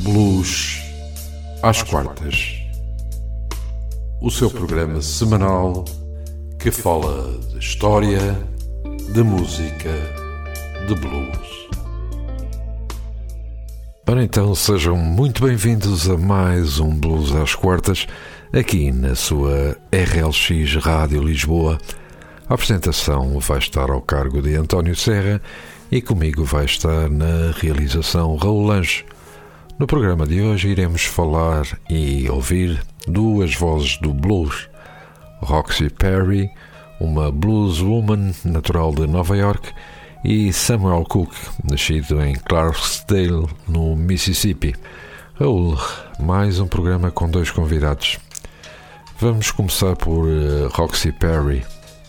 Blues às quartas. O seu programa semanal que fala de história, de música, de blues. Ora então, sejam muito bem-vindos a mais um Blues às quartas, aqui na sua RLX Rádio Lisboa. A apresentação vai estar ao cargo de António Serra e comigo vai estar na realização Raul Lange. No programa de hoje iremos falar e ouvir duas vozes do blues. Roxy Perry, uma blueswoman natural de Nova York, e Samuel Cook, nascido em Clarksdale, no Mississippi. Raul, mais um programa com dois convidados. Vamos começar por uh, Roxy Perry.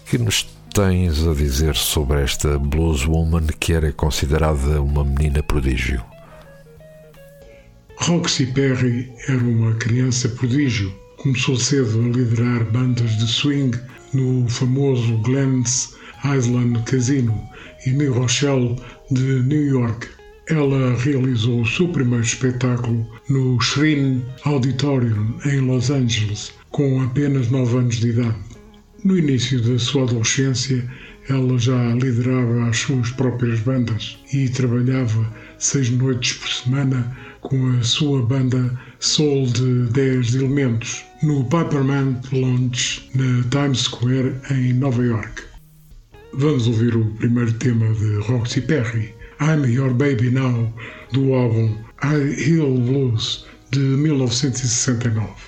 Que nos tens a dizer sobre esta blueswoman que era considerada uma menina prodígio? Roxy Perry era uma criança prodígio. Começou cedo a liderar bandas de swing no famoso Glens Island Casino e New Rochelle de New York. Ela realizou o seu primeiro espetáculo no Shrine Auditorium em Los Angeles com apenas 9 anos de idade. No início da sua adolescência, ela já liderava as suas próprias bandas e trabalhava seis noites por semana com a sua banda Soul de 10 elementos no Piperman Lounge na Times Square em Nova York. Vamos ouvir o primeiro tema de Roxy Perry, I'm Your Baby Now, do álbum I Heal Blues de 1969.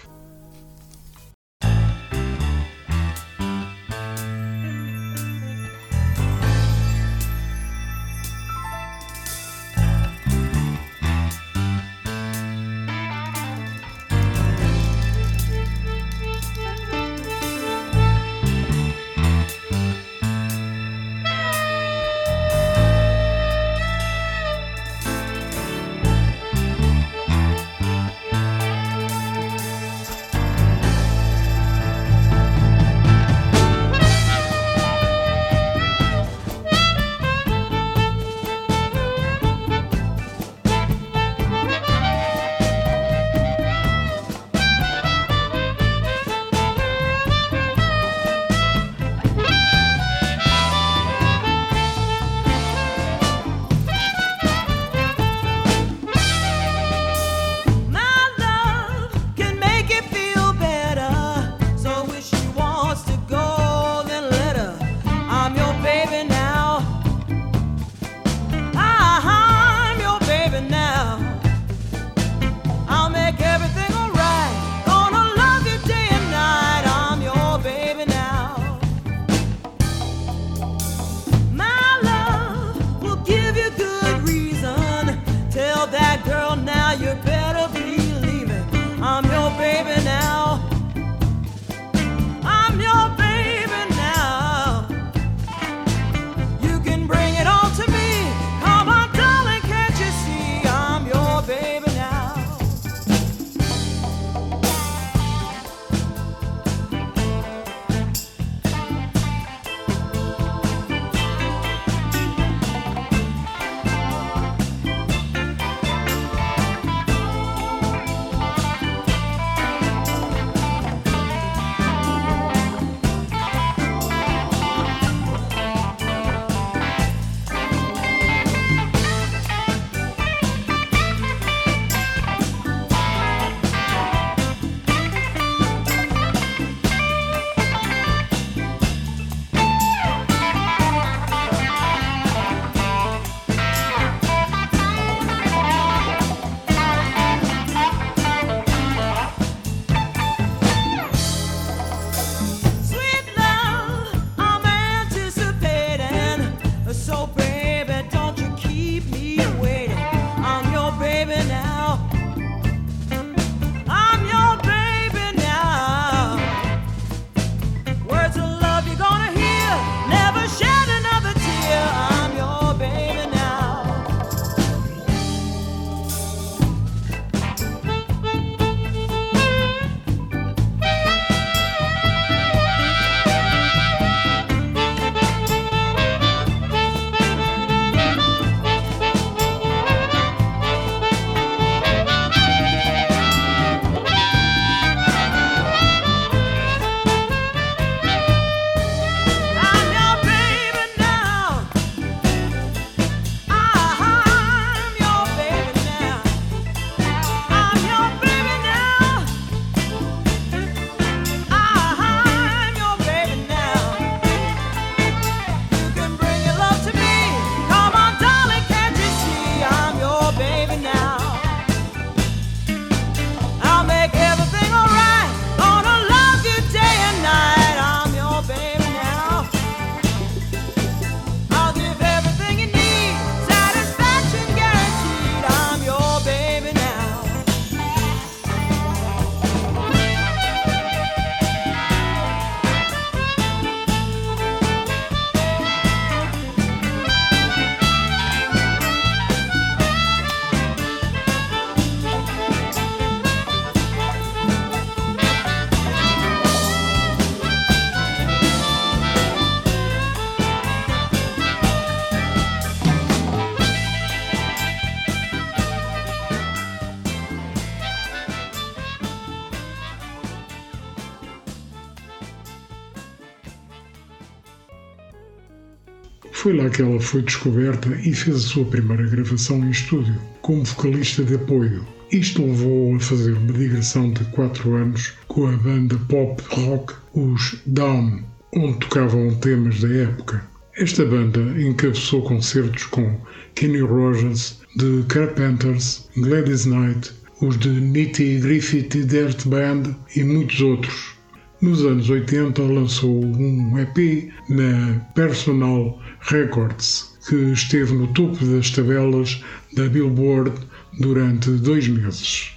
Que ela foi descoberta e fez a sua primeira gravação em estúdio, como vocalista de apoio. Isto levou a fazer uma digressão de 4 anos com a banda pop rock Os Down, onde tocavam temas da época. Esta banda encabeçou concertos com Kenny Rogers, The Carpenters, Gladys Knight, os de Nitty Griffith Dirt Band e muitos outros. Nos anos 80 lançou um EP na Personal Records, que esteve no topo das tabelas da Billboard durante dois meses.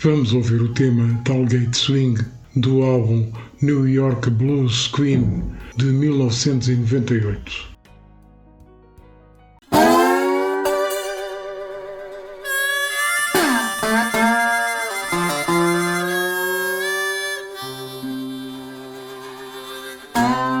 Vamos ouvir o tema Talgate Swing do álbum New York Blues Queen de 1998. Roxy,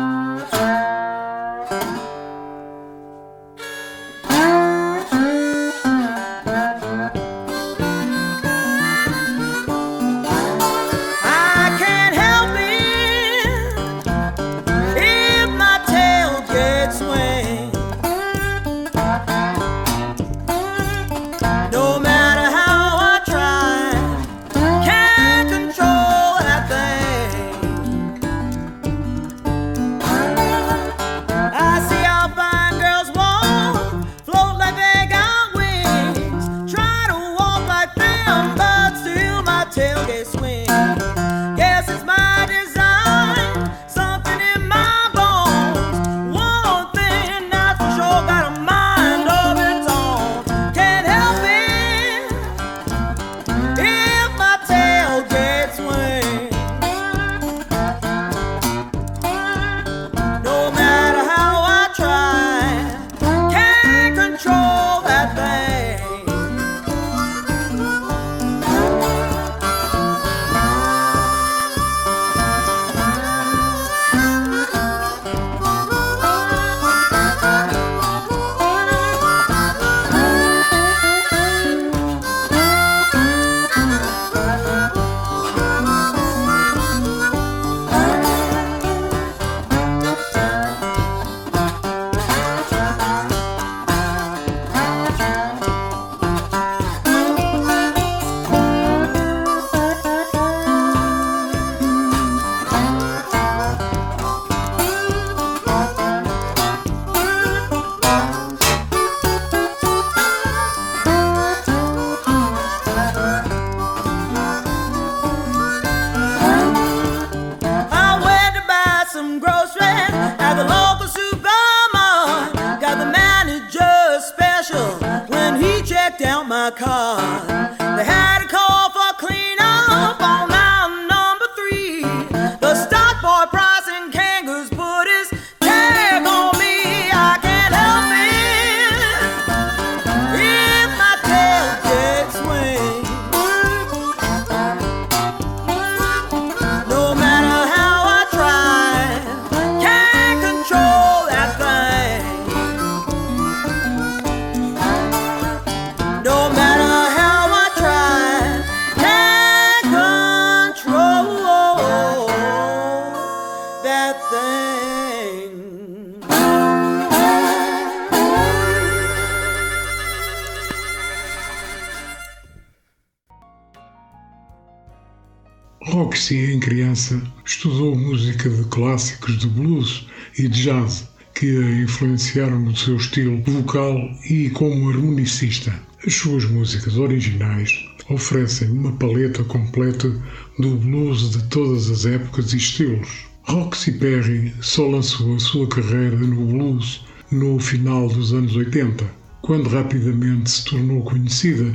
Malachi. Que a influenciaram no seu estilo vocal e como harmonicista. As suas músicas originais oferecem uma paleta completa do blues de todas as épocas e estilos. Roxy Perry só lançou a sua carreira no blues no final dos anos 80, quando rapidamente se tornou conhecida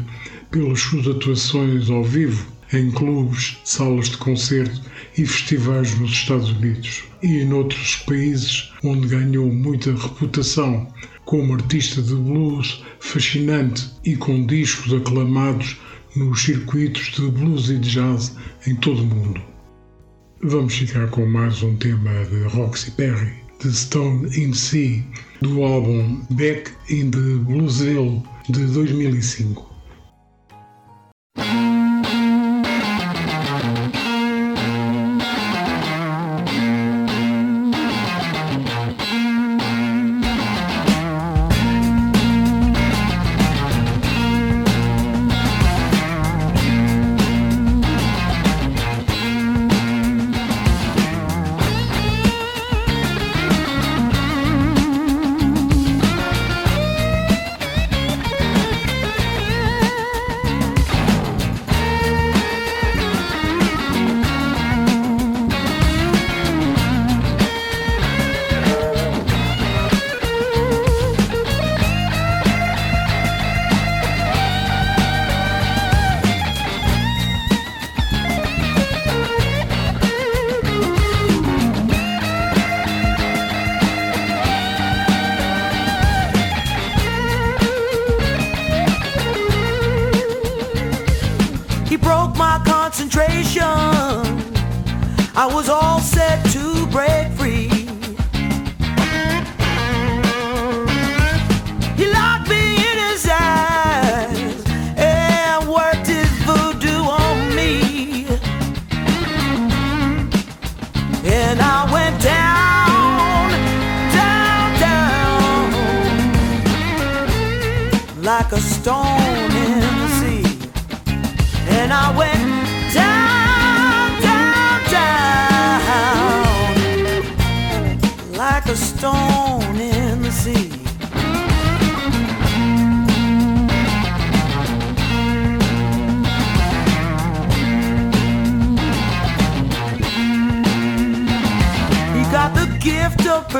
pelas suas atuações ao vivo em clubes, salas de concerto e festivais nos Estados Unidos e em outros países onde ganhou muita reputação como artista de blues fascinante e com discos aclamados nos circuitos de blues e de jazz em todo o mundo. Vamos ficar com mais um tema de Roxy Perry, The Stone in Sea, do álbum Back in the Bluesville de 2005.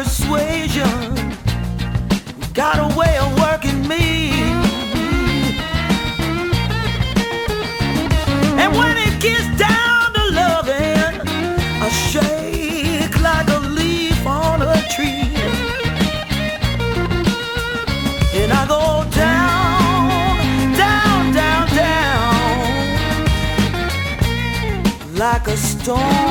Persuasion, got a way of working me. And when it gets down to loving, I shake like a leaf on a tree. And I go down, down, down, down like a stone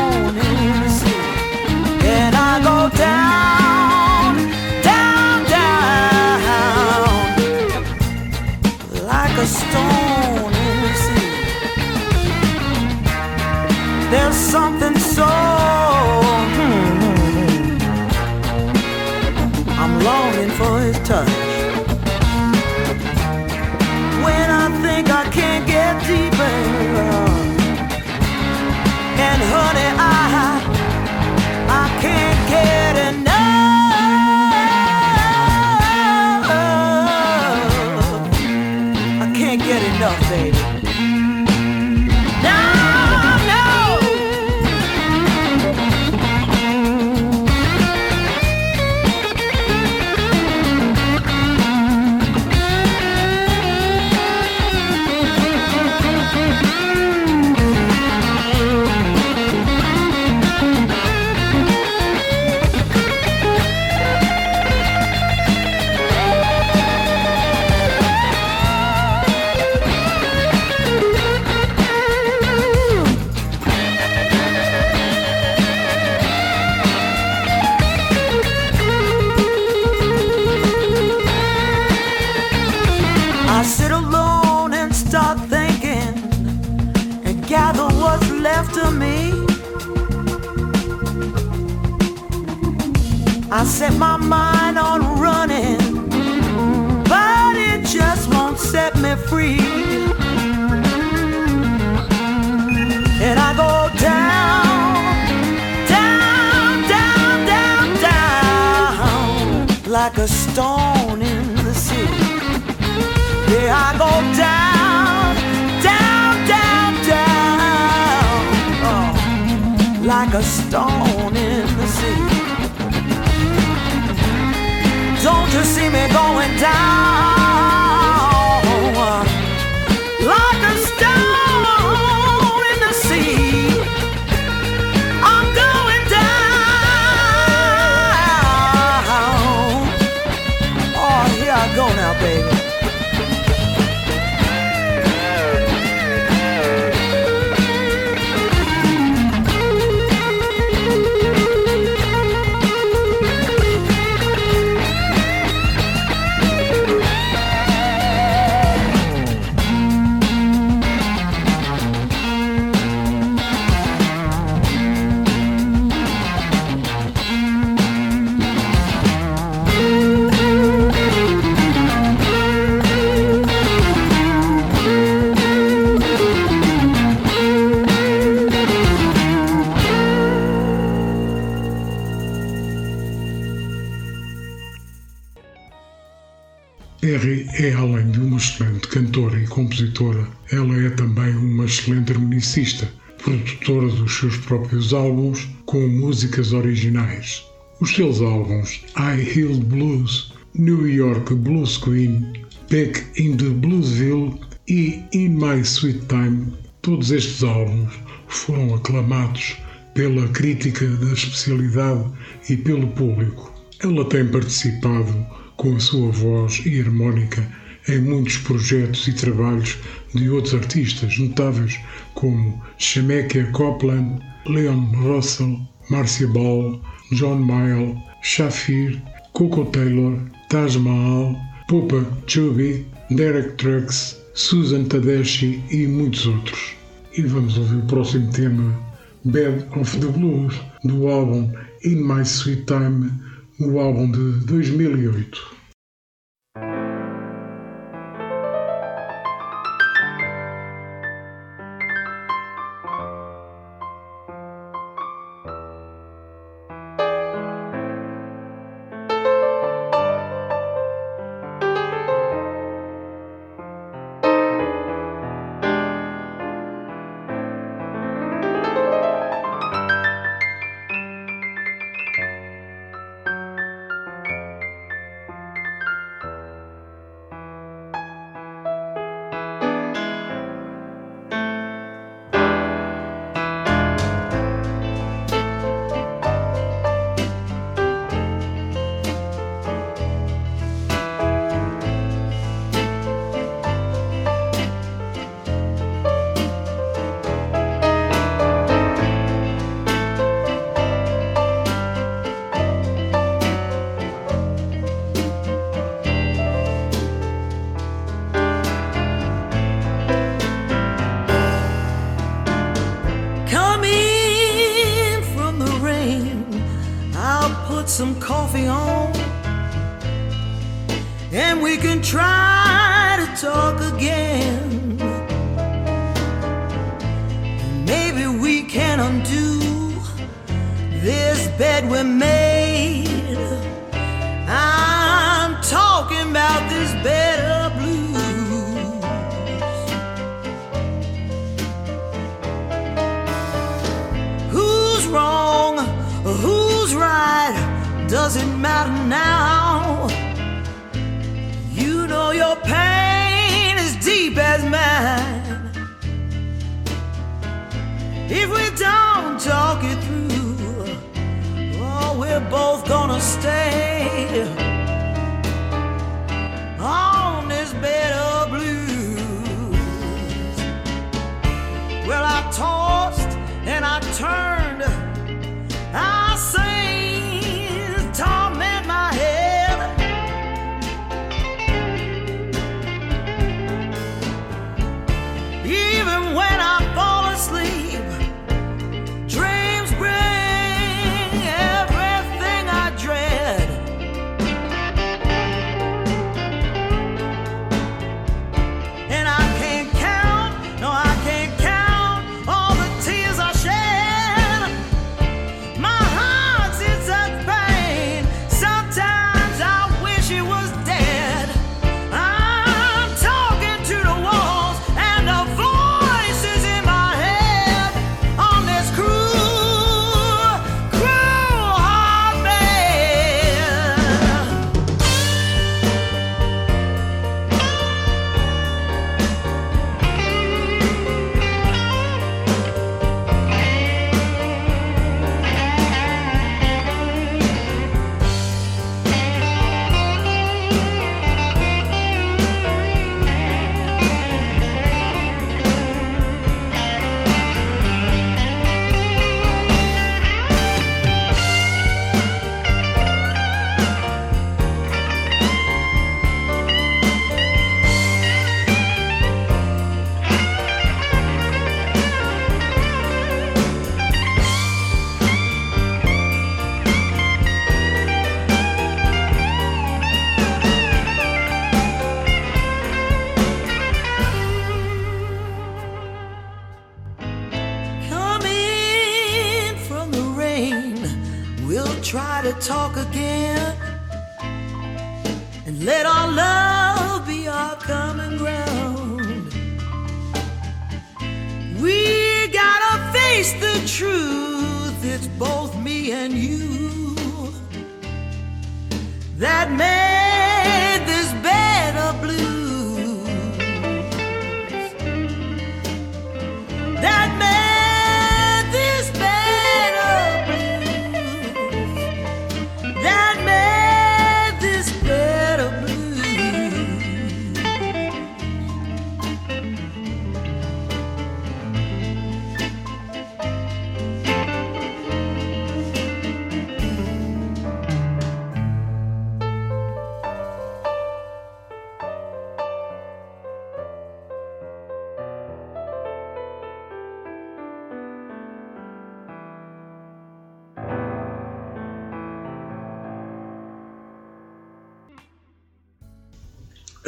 down, Perry é, além de uma excelente cantora e compositora, ela é também uma excelente harmonicista, produtora dos seus próprios álbuns com músicas originais. Os seus álbuns I Healed Blues, New York Blues Queen, Back in the Bluesville e In My Sweet Time, todos estes álbuns foram aclamados pela crítica da especialidade e pelo público. Ela tem participado com a sua voz e harmónica em muitos projetos e trabalhos de outros artistas notáveis como Shemekia Copeland, Leon Russell, Marcia Ball, John Mayall, Shafir, Coco Taylor, Taj Mahal, Popa Chubby, Derek Trucks, Susan Tedeschi e muitos outros. E vamos ouvir o próximo tema, Bed of the Blues, do álbum In My Sweet Time, o álbum de 2008.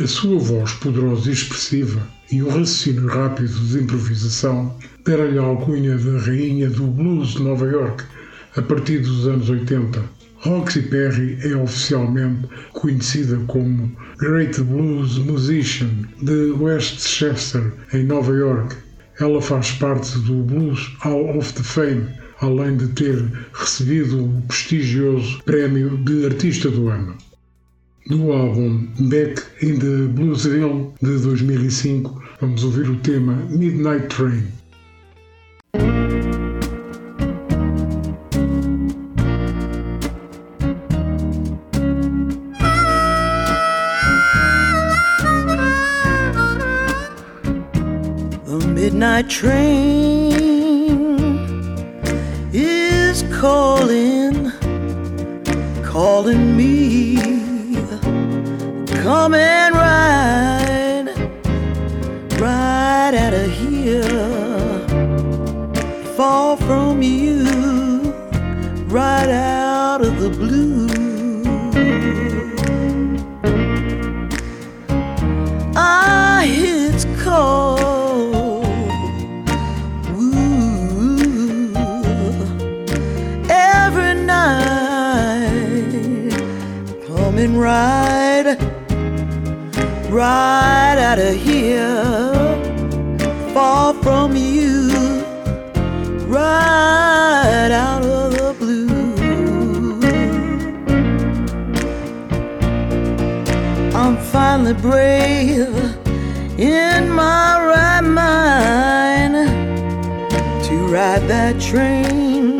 A sua voz poderosa e expressiva e o raciocínio rápido de improvisação deram-lhe a alcunha de Rainha do Blues de Nova York a partir dos anos 80. Roxy Perry é oficialmente conhecida como Great Blues Musician de Westchester, em Nova York. Ela faz parte do Blues Hall of the Fame, além de ter recebido o prestigioso prémio de Artista do Ano. Do álbum Back in the Bluesville de 2005, vamos ouvir o tema Midnight Train. midnight train Coming and right out of here, far from you, right out of the blue. I'm finally brave in my right mind to ride that train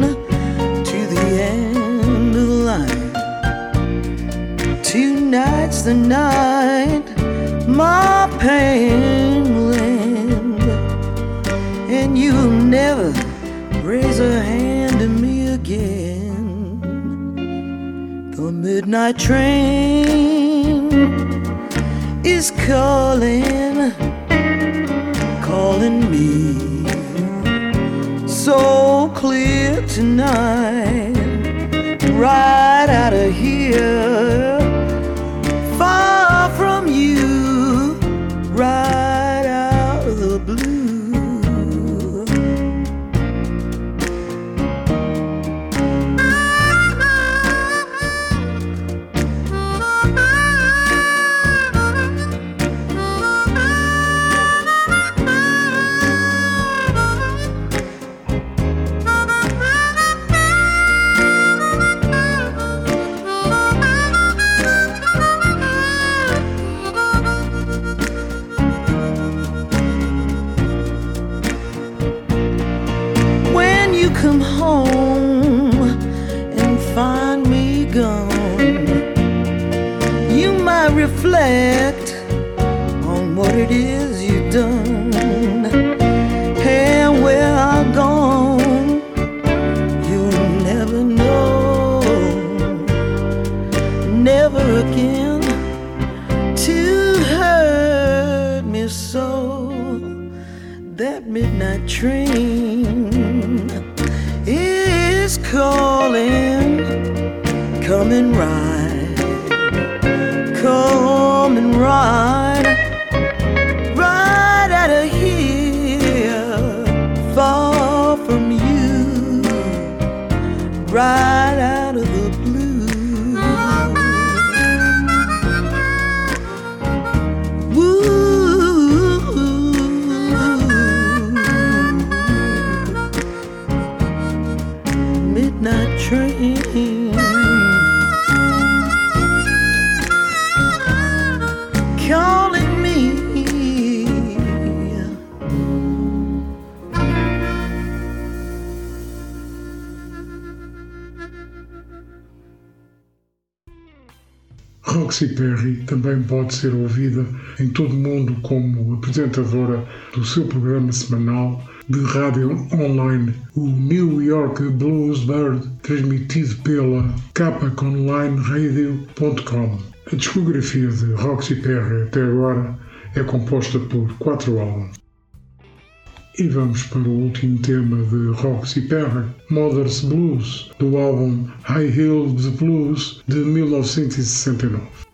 to the end of the line. Tonight's the night my pain end, and you'll never raise a hand to me again. The midnight train is calling, calling me so clear tonight, right out of here flare. Roxy Perry também pode ser ouvida em todo o mundo como apresentadora do seu programa semanal de rádio online, o New York Blues Bird, transmitido pela capaconlineradio.com. A discografia de Roxy Perry até agora é composta por quatro álbuns. E vamos para o último tema de Roxy Perry, Mother's Blues, do álbum High Heeled Blues de 1969.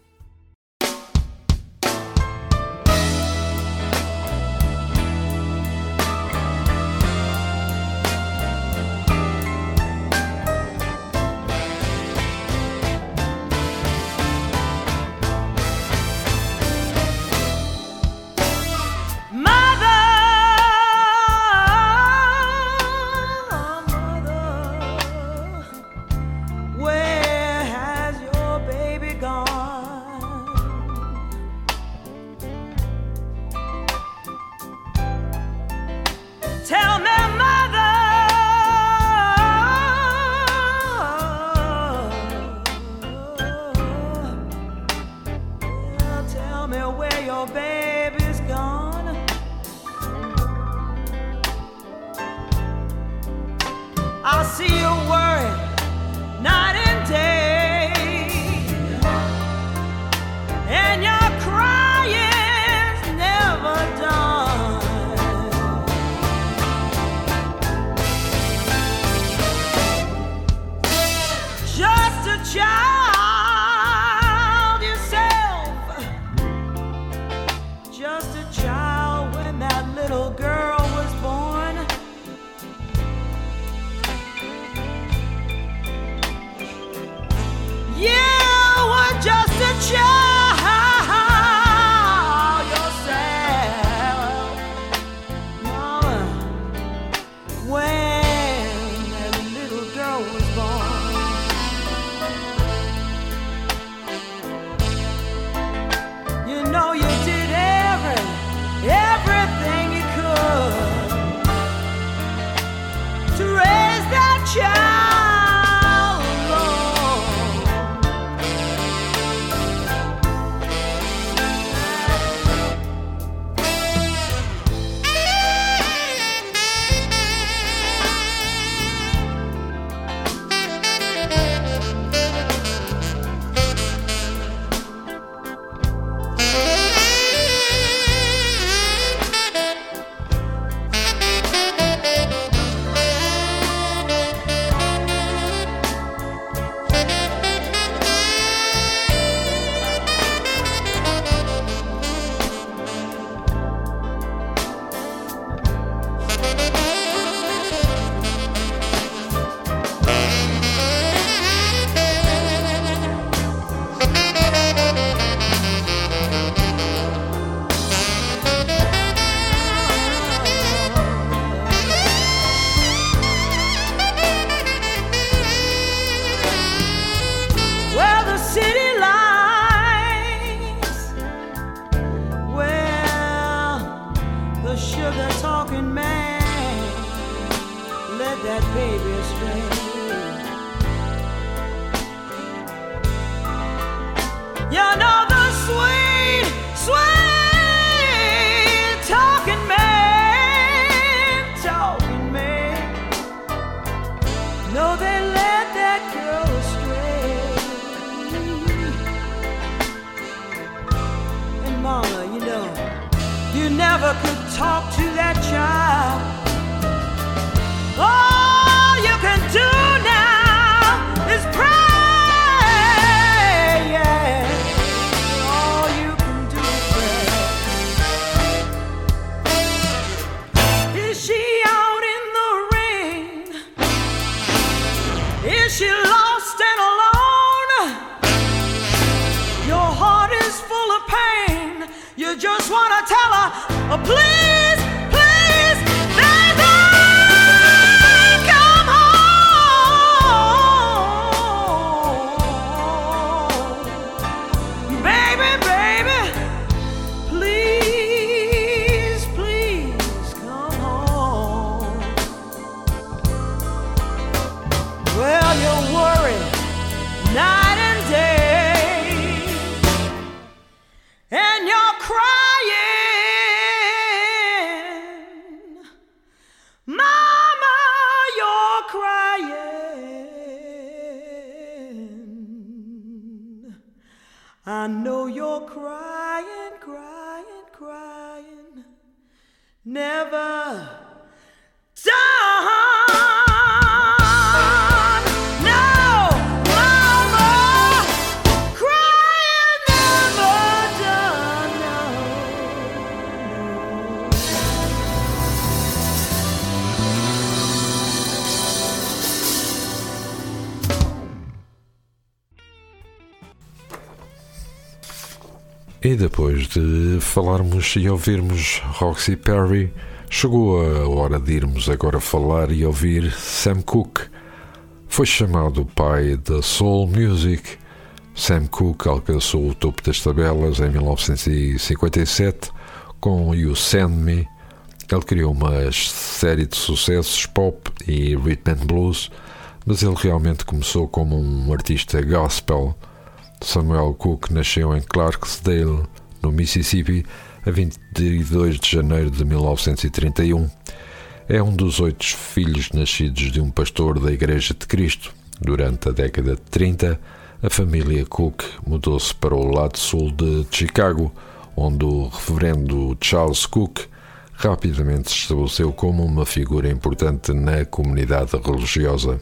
E depois de falarmos e ouvirmos Roxy Perry, chegou a hora de irmos agora falar e ouvir Sam Cooke. Foi chamado o pai da Soul Music. Sam Cooke alcançou o topo das tabelas em 1957 com You Send Me. Ele criou uma série de sucessos pop e rhythm and blues, mas ele realmente começou como um artista gospel. Samuel Cook nasceu em Clarksdale, no Mississippi, a 22 de janeiro de 1931. É um dos oito filhos nascidos de um pastor da Igreja de Cristo. Durante a década de 30, a família Cook mudou-se para o lado sul de Chicago, onde o reverendo Charles Cook rapidamente se estabeleceu como uma figura importante na comunidade religiosa.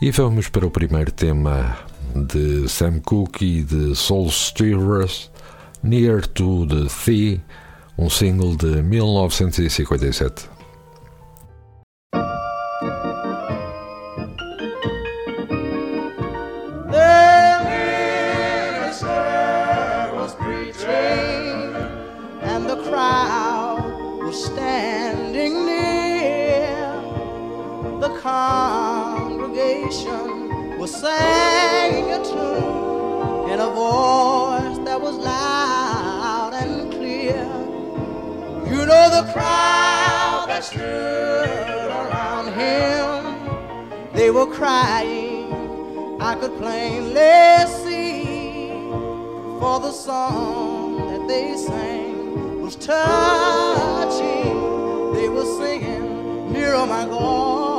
E vamos para o primeiro tema de Sam Cooke e de Soul Stirrers, Near to the Sea, um single de 1957. The minister was preaching, and the crowd was standing near. The congregation was singing a tune in a voice that was loud and clear. You know the crowd that stood around him, they were crying. I could plainly see, for the song that they sang was touching. They were singing, Nearer, my God,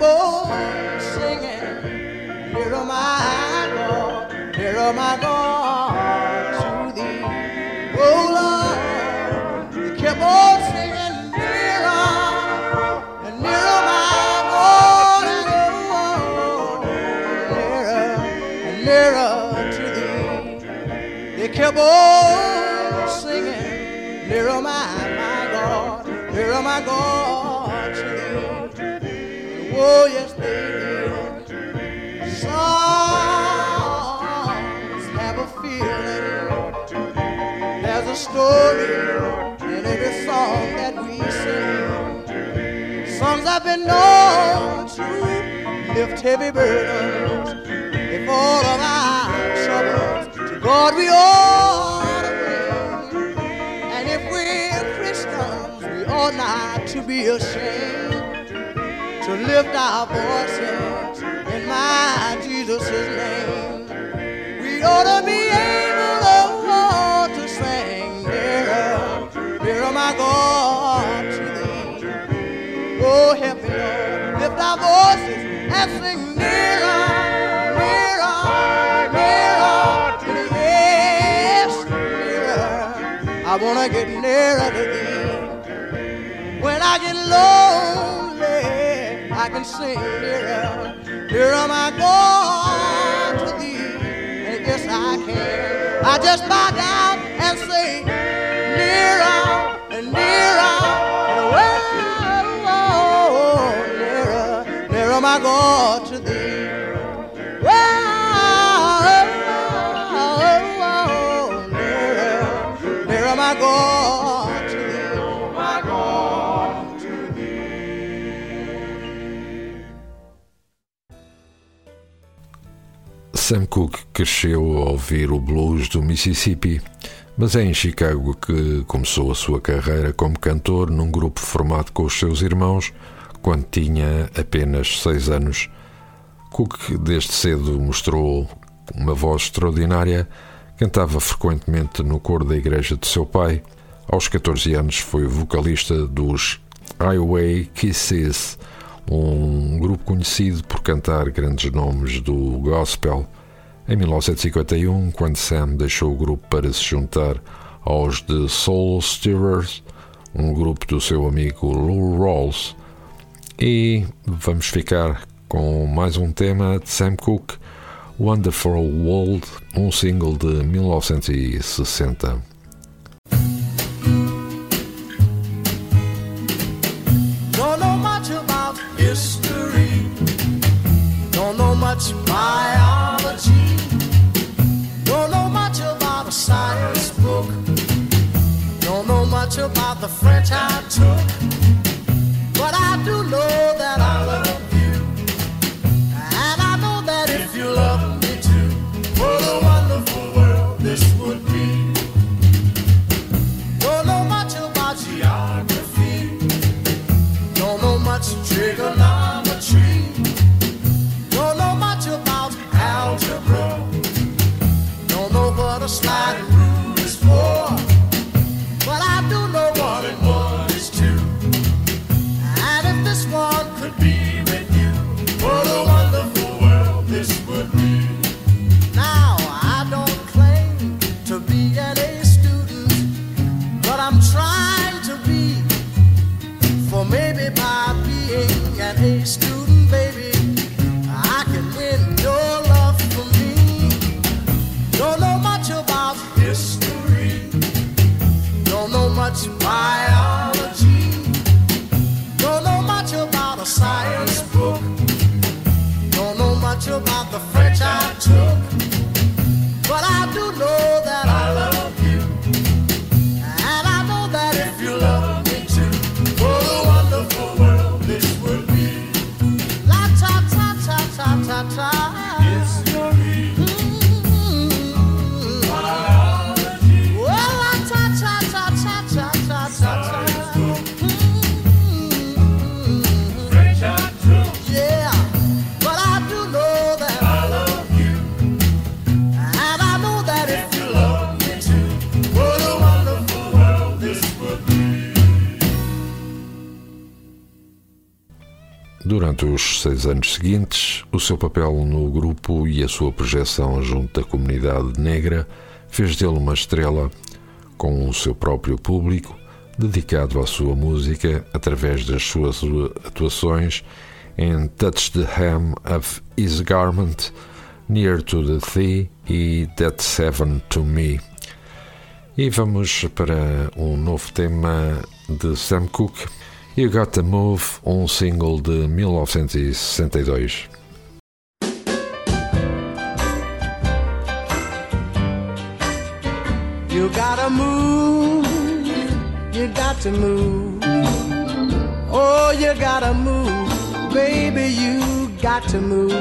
thee. They kept on singing, Nearer, my God, nearer, my God, to thee. Oh, Lord, you kept on singing, Nearer, and nearer, my God, and oh, nearer, and nearer to thee. They kept on singing, Nearer, my, my God, nearer, my God. Oh, yes, they did. Songs have a feeling. There's a story in every song that we sing. songs have been known to lift heavy burdens. If all of our troubles to God we ought to bring. And if we're Christians, we ought not to be ashamed to lift our voices in my Jesus' name. We ought to be able, oh, to sing nearer, nearer, my God, to thee. Oh, help me, Lord, lift our voices and sing nearer, nearer, nearer to thee. Yes. I want to get nearer to thee. When I get lonely, I can sing nearer, nearer, my God, to thee. And yes, I can. I just bow down and say, nearer and nearer, and oh, nearer, nearer, my God, to thee. Oh, nearer, nearer, my God, Sam Cooke cresceu a ouvir o blues do Mississippi, mas é em Chicago que começou a sua carreira como cantor num grupo formado com os seus irmãos quando tinha apenas seis anos. Cook desde cedo mostrou uma voz extraordinária, cantava frequentemente no coro da igreja de seu pai. Aos 14 anos foi vocalista dos Highway Kisses, um grupo conhecido por cantar grandes nomes do gospel. Em 1951, quando Sam deixou o grupo para se juntar aos The Soul Stirrers, um grupo do seu amigo Lou Rawls, e vamos ficar com mais um tema de Sam Cooke, Wonderful World, um single de 1960. Don't know much about history. Much about the French I took. But I do know that I love you. And I know that if you love me too, what a wonderful world this would be. Don't know much about geography. Don't know much trigonometry. Durante os seis anos seguintes, o seu papel no grupo e a sua projeção junto da comunidade negra fez dele uma estrela com o seu próprio público, dedicado à sua música através das suas atuações em Touch the Hem of His Garment, Near to the Thee e That Seven to Me. E vamos para um novo tema de Sam Cooke, You Got to Move, um single de 1962. You gotta move, you got to move. Oh, you gotta move, baby, you got to move.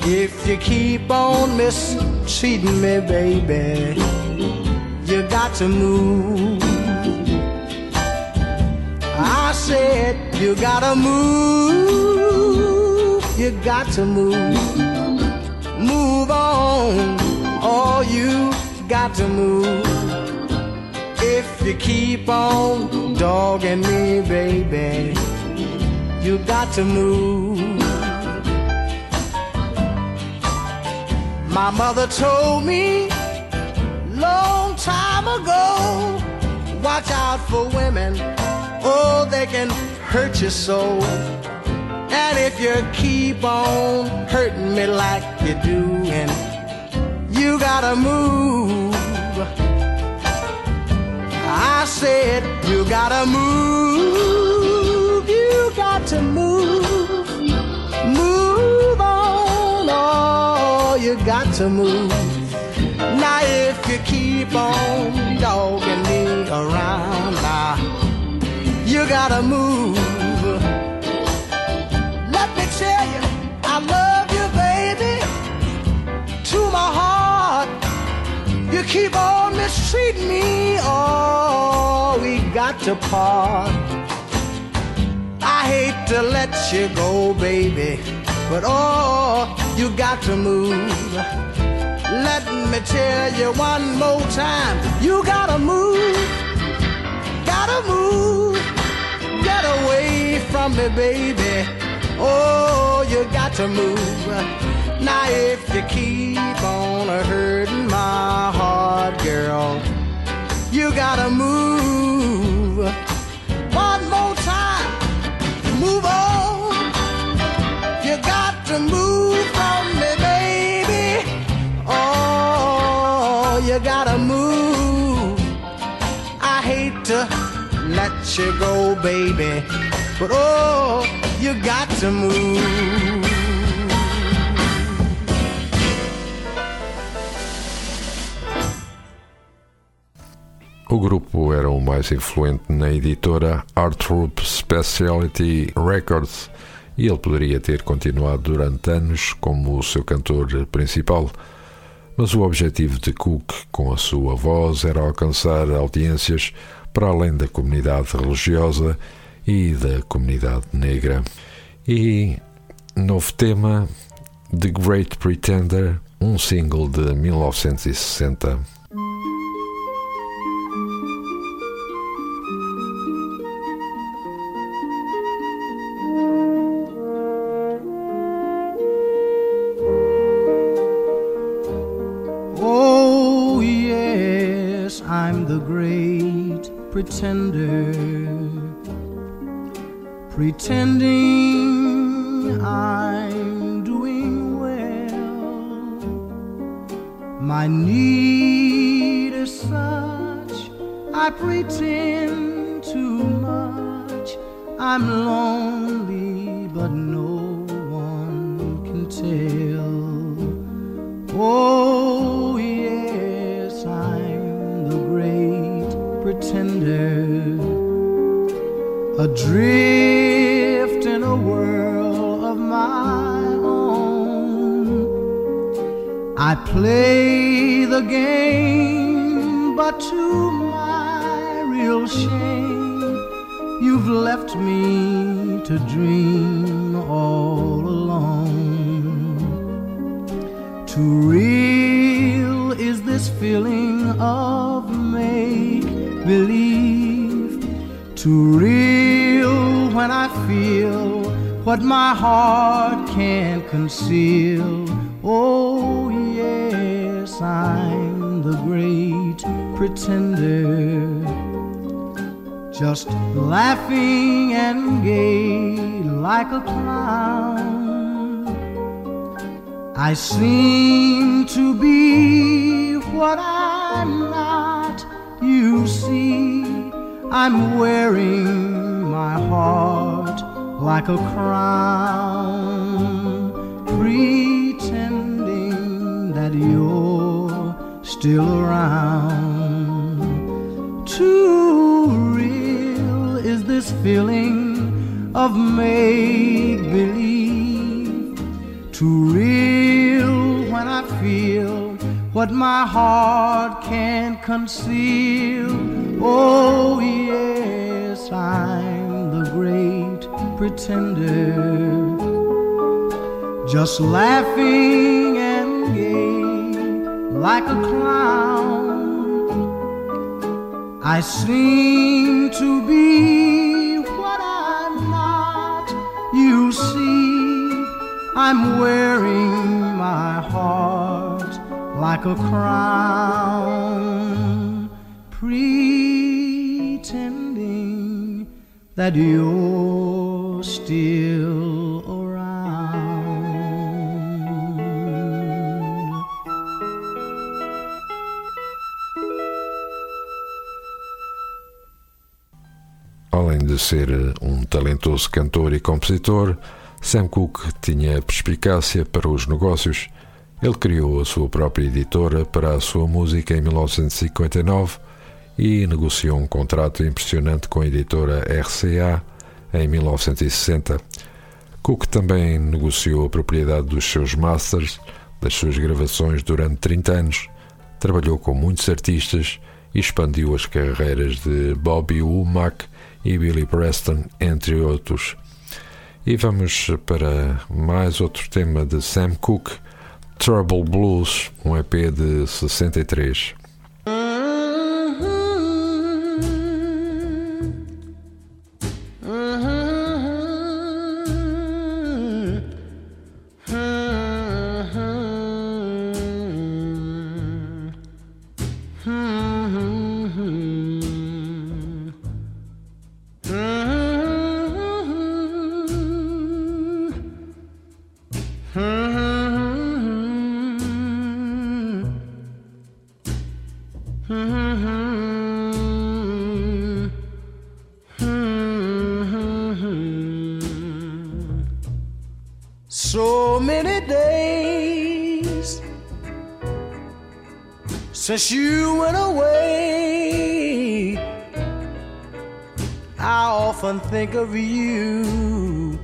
If you keep on mistreating me, baby, you got to move. Said you gotta move, you got to move. Move on, oh, you got to move. If you keep on dogging me, baby, you got to move. My mother told me long time ago, watch out for women, oh, they can hurt your soul. And if you keep on hurting me like you do, and you gotta move. I said, you gotta move, you got to move, move on, oh, you got to move. Now if you keep on dogging me around, you gotta move. Let me tell you, I love you, baby, to my heart. You keep on mistreating me, oh, we got to part. I hate to let you go, baby, but oh, you got to move. Let me tell you one more time, you gotta move, me, baby. Oh, you got to move. Now if you keep on hurting my heart, girl, you gotta move. One more time, move on. You got to move from me, baby. Oh, you gotta move. I hate to let you go, baby, but oh, you got to move. O grupo era o mais influente na editora Artroup Specialty Records e ele poderia ter continuado durante anos como o seu cantor principal. Mas o objetivo de Cook com a sua voz era alcançar audiências para além da comunidade religiosa e da comunidade negra. E novo tema The Great Pretender, um single de 1960. Oh, yes, I'm the great pretender, pretending I'm doing well. My need is such, I pretend too much. I'm lonely, what my heart can't conceal. Oh, yes, I'm the great pretender. Just laughing and gay like a clown. I seem to be what I'm not. You see, I'm wearing like a crown, pretending that you're still around. Too real is this feeling of make believe to real when I feel what my heart can't conceal. Oh, pretender, just laughing and gay like a clown. I seem to be what I'm not. You see, I'm wearing my heart like a crown, pretending that you're still around. Além de ser um talentoso cantor e compositor, Sam Cooke tinha perspicácia para os negócios. Ele criou a sua própria editora para a sua música em 1959 e negociou um contrato impressionante com a editora RCA em 1960. Cook também negociou a propriedade dos seus masters, das suas gravações durante 30 anos. Trabalhou com muitos artistas e expandiu as carreiras de Bobby Womack e Billy Preston, entre outros. E vamos para mais outro tema de Sam Cooke, Trouble Blues, um EP de 63. So many days since you went away. I often think of you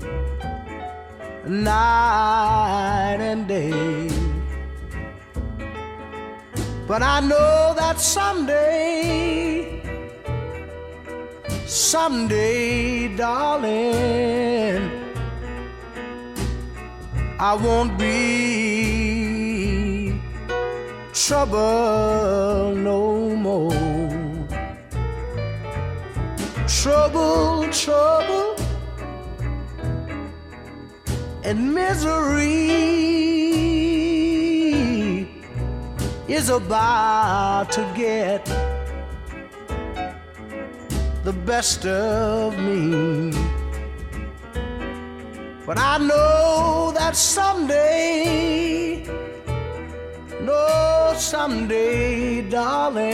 night and day. But I know that someday, someday, darling. I won't be trouble no more. Trouble, trouble, and misery is about to get the best of me. But I know that someday, no, someday, darling,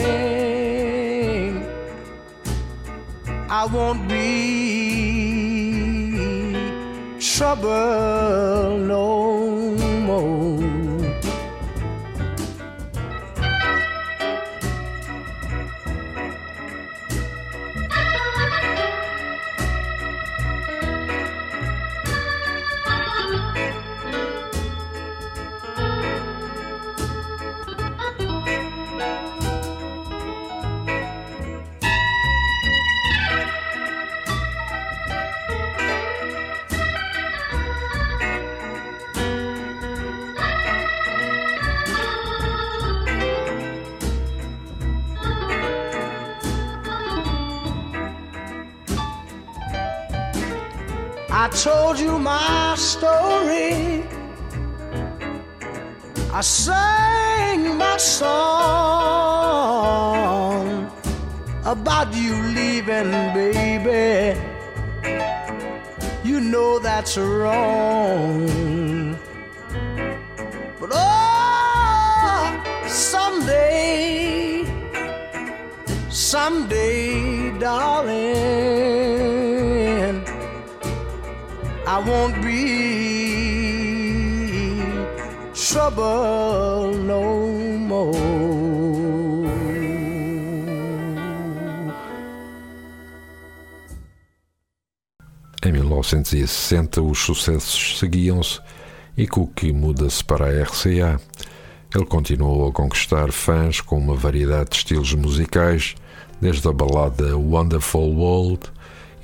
I won't be trouble no told you my story. I sang my song about you leaving, baby. You know that's wrong. But oh, someday, someday, darling. I won't be trouble no more. 1960 os sucessos seguiam-se e Cook muda-se para a RCA. Ele continuou a conquistar fãs com uma variedade de estilos musicais, desde a balada Wonderful World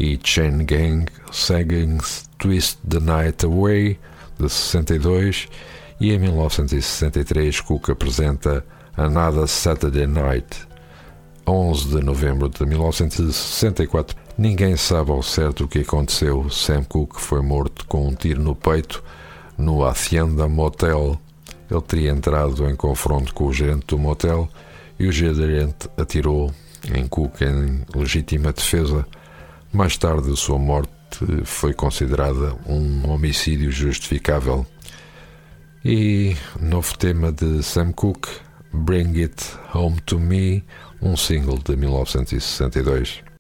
e Chain Gang Sagging's Twist the Night Away, de 62, e em 1963 Cook apresenta Another Saturday Night. 11 de novembro de 1964. Ninguém sabe ao certo o que aconteceu. Sam Cooke foi morto com um tiro no peito no Hacienda Motel. Ele teria entrado em confronto com o gerente do motel e o gerente atirou em Cooke em legítima defesa. Mais tarde, a sua morte foi considerada um homicídio justificável. E novo tema de Sam Cooke, Bring It Home to Me, um single de 1962.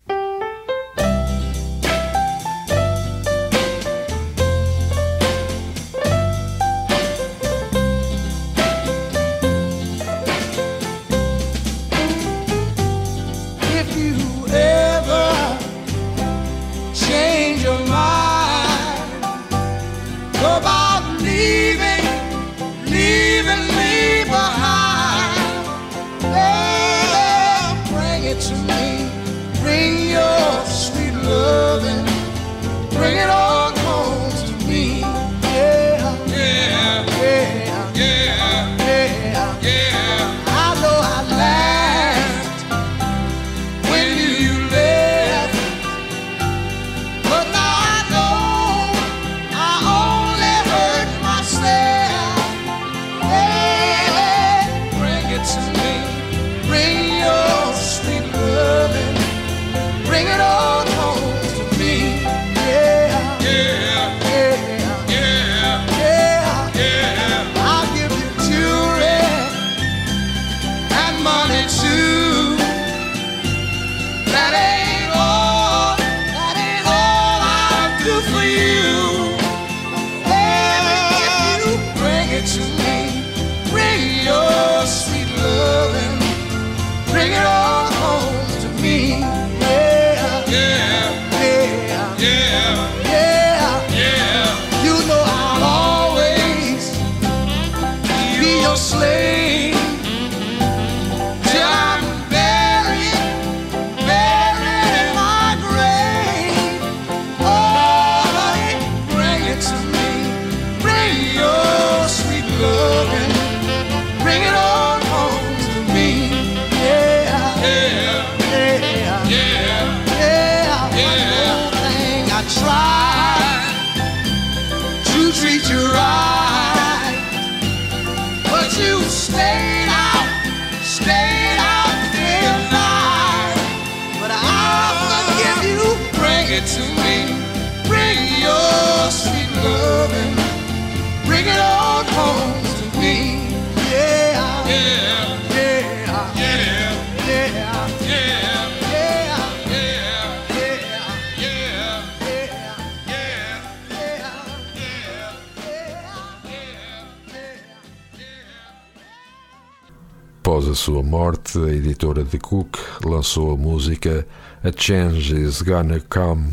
Após a sua morte, a editora de Cook lançou a música A Change Is Gonna Come.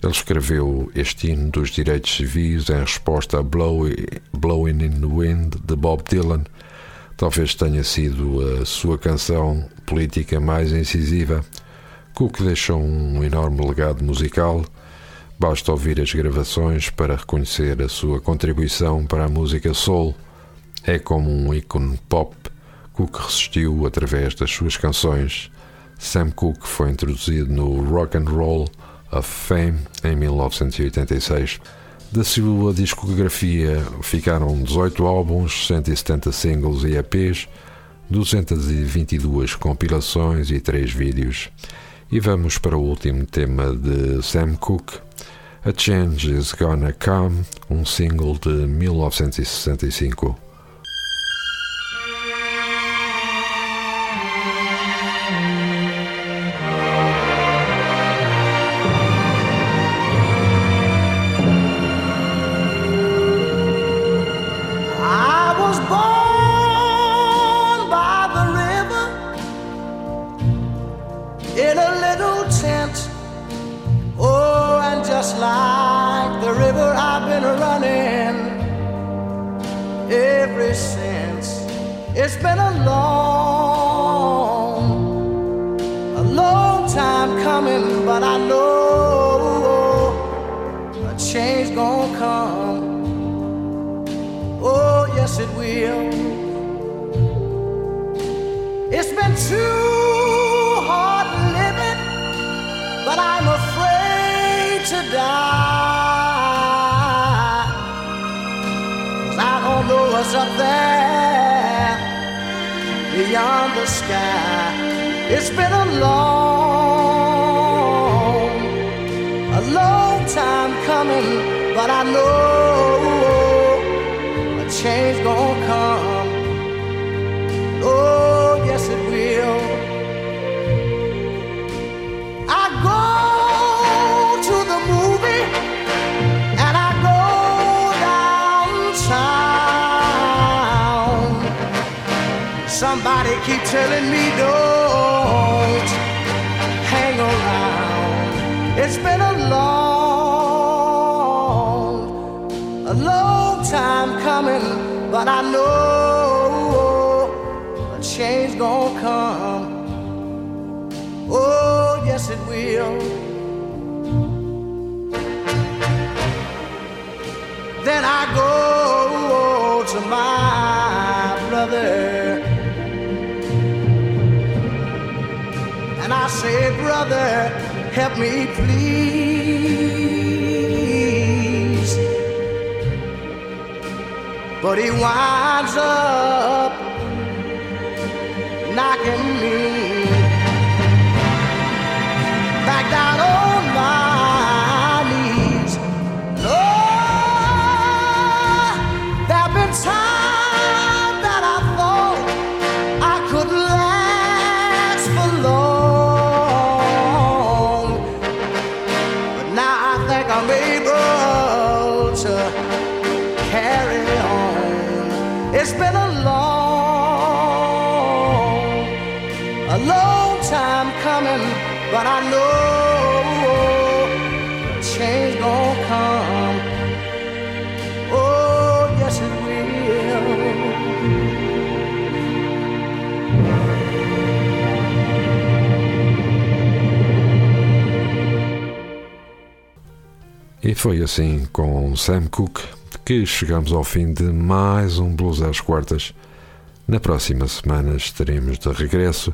Ele escreveu este hino dos direitos civis em resposta a Blowing in the Wind de Bob Dylan. Talvez tenha sido a sua canção política mais incisiva. Cook deixou um enorme legado musical. Basta ouvir as gravações para reconhecer a sua contribuição para a música soul. É como um ícone pop Cook resistiu através das suas canções. Sam Cooke foi introduzido no Rock and Roll of Fame em 1986. Da sua discografia ficaram 18 álbuns, 170 singles e EPs, 222 compilações e 3 vídeos. E vamos para o último tema de Sam Cooke, A Change Is Gonna Come, um single de 1965. Then I go to my brother and I say, Brother, help me, please. But he winds up knocking me. foi assim com Sam Cooke que chegamos ao fim de mais um Blues às Quartas. Na próxima semana estaremos de regresso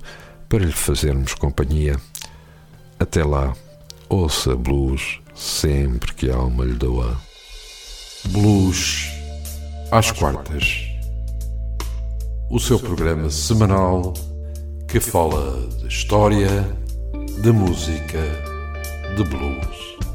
para lhe fazermos companhia. Até lá, ouça blues sempre que a alma lhe doa. Blues às quartas. O seu programa semanal que fala de história, de música, de blues.